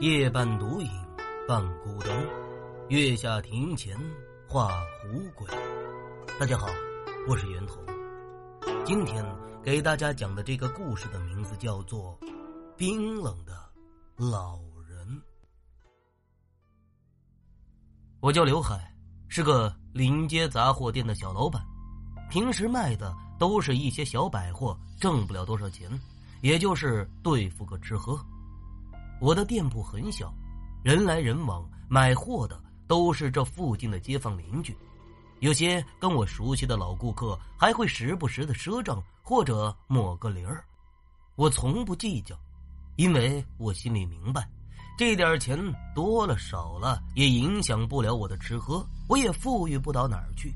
夜半独饮半孤灯，月下庭前画狐鬼。大家好，我是袁头。今天给大家讲的这个故事的名字叫做《冰冷的老人》。我叫刘海，是个临街杂货店的小老板，平时卖的都是一些小百货，挣不了多少钱，也就是对付个吃喝。我的店铺很小，人来人往，买货的都是这附近的街坊邻居，有些跟我熟悉的老顾客还会时不时的赊账或者抹个零儿。我从不计较，因为我心里明白，这点钱多了少了也影响不了我的吃喝，我也富裕不到哪儿去。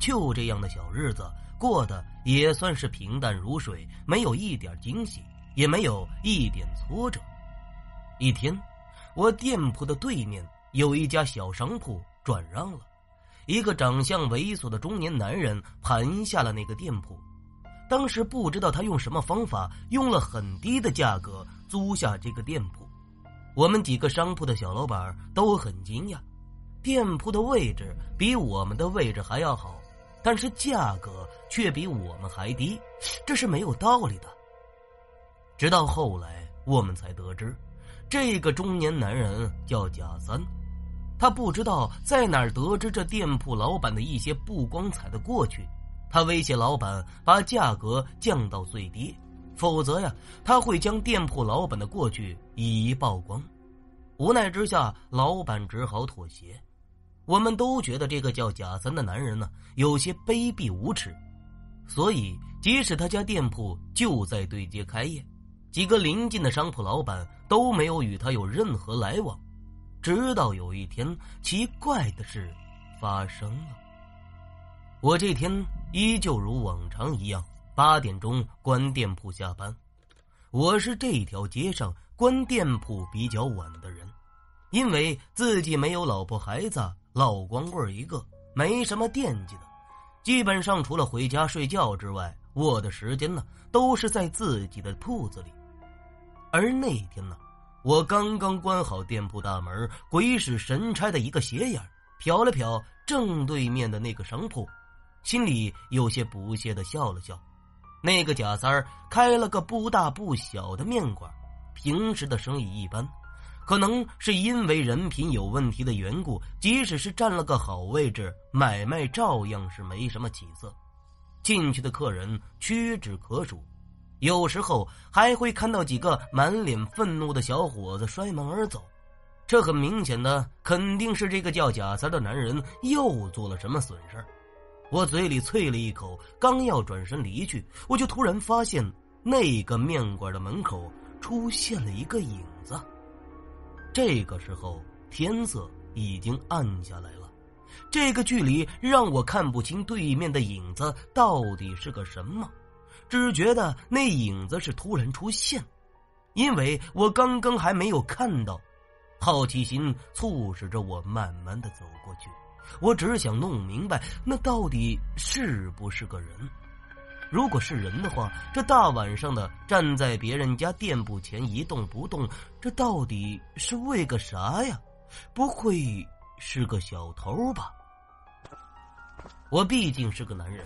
就这样的小日子过得也算是平淡如水，没有一点惊喜，也没有一点挫折。一天，我店铺的对面有一家小商铺转让了，一个长相猥琐的中年男人盘下了那个店铺。当时不知道他用什么方法，用了很低的价格租下这个店铺。我们几个商铺的小老板都很惊讶，店铺的位置比我们的位置还要好，但是价格却比我们还低，这是没有道理的。直到后来，我们才得知。这个中年男人叫贾三，他不知道在哪儿得知这店铺老板的一些不光彩的过去，他威胁老板把价格降到最低，否则呀，他会将店铺老板的过去一一曝光。无奈之下，老板只好妥协。我们都觉得这个叫贾三的男人呢，有些卑鄙无耻，所以即使他家店铺就在对街开业。几个邻近的商铺老板都没有与他有任何来往，直到有一天，奇怪的事发生了。我这天依旧如往常一样，八点钟关店铺下班。我是这条街上关店铺比较晚的人，因为自己没有老婆孩子，老光棍一个，没什么惦记的，基本上除了回家睡觉之外，我的时间呢都是在自己的铺子里。而那天呢，我刚刚关好店铺大门，鬼使神差的一个斜眼瞟了瞟正对面的那个商铺，心里有些不屑的笑了笑。那个贾三儿开了个不大不小的面馆，平时的生意一般，可能是因为人品有问题的缘故，即使是占了个好位置，买卖照样是没什么起色。进去的客人屈指可数。有时候还会看到几个满脸愤怒的小伙子摔门而走，这很明显的肯定是这个叫贾三的男人又做了什么损事我嘴里啐了一口，刚要转身离去，我就突然发现那个面馆的门口出现了一个影子。这个时候天色已经暗下来了，这个距离让我看不清对面的影子到底是个什么。只觉得那影子是突然出现，因为我刚刚还没有看到，好奇心促使着我慢慢的走过去。我只想弄明白那到底是不是个人。如果是人的话，这大晚上的站在别人家店铺前一动不动，这到底是为个啥呀？不会是个小偷吧？我毕竟是个男人。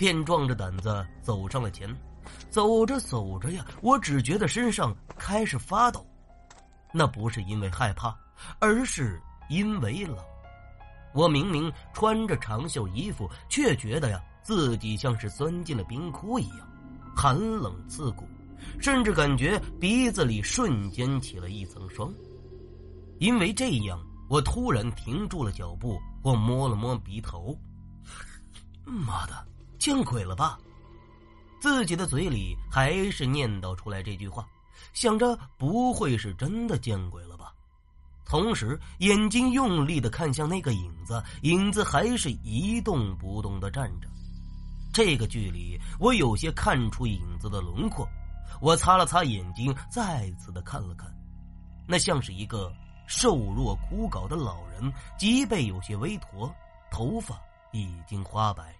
便壮着胆子走上了前，走着走着呀，我只觉得身上开始发抖，那不是因为害怕，而是因为冷。我明明穿着长袖衣服，却觉得呀，自己像是钻进了冰窟一样，寒冷刺骨，甚至感觉鼻子里瞬间起了一层霜。因为这样，我突然停住了脚步，我摸了摸鼻头，妈的！见鬼了吧！自己的嘴里还是念叨出来这句话，想着不会是真的见鬼了吧？同时眼睛用力的看向那个影子，影子还是一动不动的站着。这个距离，我有些看出影子的轮廓。我擦了擦眼睛，再次的看了看，那像是一个瘦弱枯槁的老人，脊背有些微驼，头发已经花白。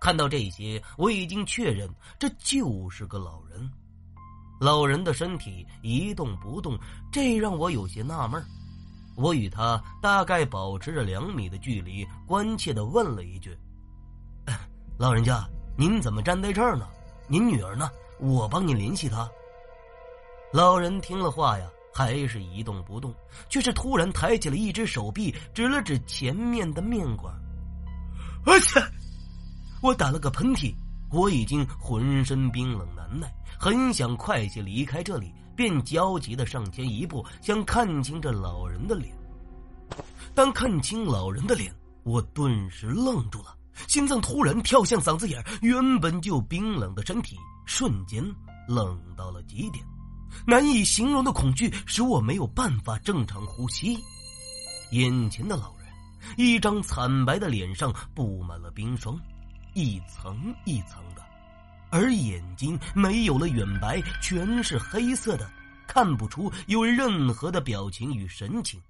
看到这些，我已经确认这就是个老人。老人的身体一动不动，这让我有些纳闷我与他大概保持着两米的距离，关切的问了一句：“老人家，您怎么站在这儿呢？您女儿呢？我帮你联系她。”老人听了话呀，还是一动不动，却是突然抬起了一只手臂，指了指前面的面馆。而且，我打了个喷嚏，我已经浑身冰冷难耐，很想快些离开这里，便焦急的上前一步，想看清这老人的脸。当看清老人的脸，我顿时愣住了，心脏突然跳向嗓子眼原本就冰冷的身体瞬间冷到了极点。难以形容的恐惧使我没有办法正常呼吸。眼前的老人，一张惨白的脸上布满了冰霜，一层一层的，而眼睛没有了远白，全是黑色的，看不出有任何的表情与神情。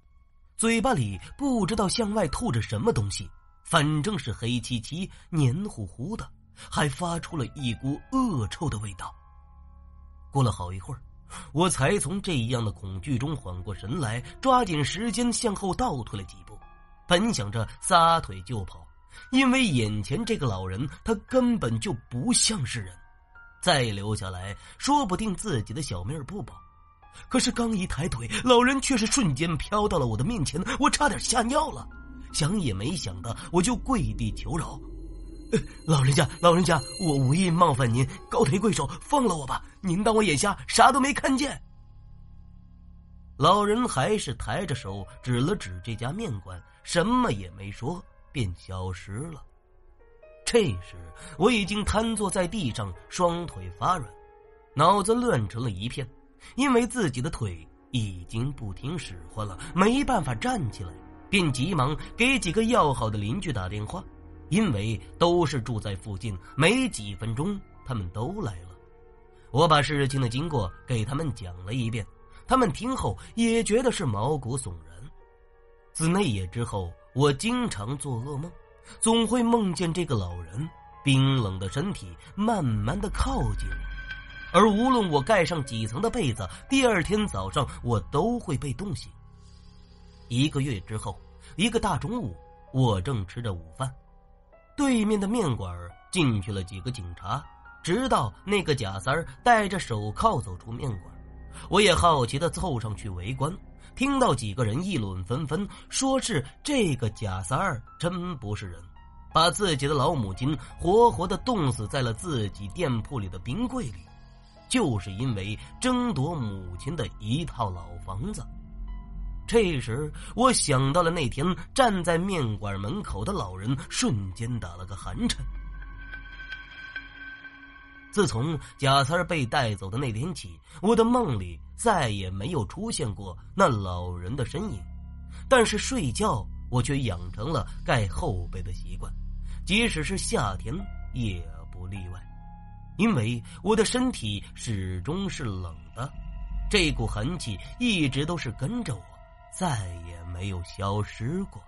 嘴巴里不知道向外吐着什么东西，反正是黑漆漆、黏糊糊的，还发出了一股恶臭的味道。过了好一会儿。我才从这样的恐惧中缓过神来，抓紧时间向后倒退了几步，本想着撒腿就跑，因为眼前这个老人他根本就不像是人，再留下来说不定自己的小命不保。可是刚一抬腿，老人却是瞬间飘到了我的面前，我差点吓尿了，想也没想的我就跪地求饶。老人家，老人家，我无意冒犯您，高抬贵手，放了我吧！您当我眼瞎，啥都没看见。老人还是抬着手指了指这家面馆，什么也没说，便消失了。这时我已经瘫坐在地上，双腿发软，脑子乱成了一片，因为自己的腿已经不听使唤了，没办法站起来，便急忙给几个要好的邻居打电话。因为都是住在附近，没几分钟他们都来了。我把事情的经过给他们讲了一遍，他们听后也觉得是毛骨悚然。自那夜之后，我经常做噩梦，总会梦见这个老人冰冷的身体慢慢的靠近，而无论我盖上几层的被子，第二天早上我都会被冻醒。一个月之后，一个大中午，我正吃着午饭。对面的面馆进去了几个警察，直到那个贾三儿戴着手铐走出面馆，我也好奇的凑上去围观，听到几个人议论纷纷，说是这个贾三儿真不是人，把自己的老母亲活活的冻死在了自己店铺里的冰柜里，就是因为争夺母亲的一套老房子。这时，我想到了那天站在面馆门口的老人，瞬间打了个寒颤。自从贾三被带走的那天起，我的梦里再也没有出现过那老人的身影，但是睡觉我却养成了盖后背的习惯，即使是夏天也不例外，因为我的身体始终是冷的，这股寒气一直都是跟着我。再也没有消失过。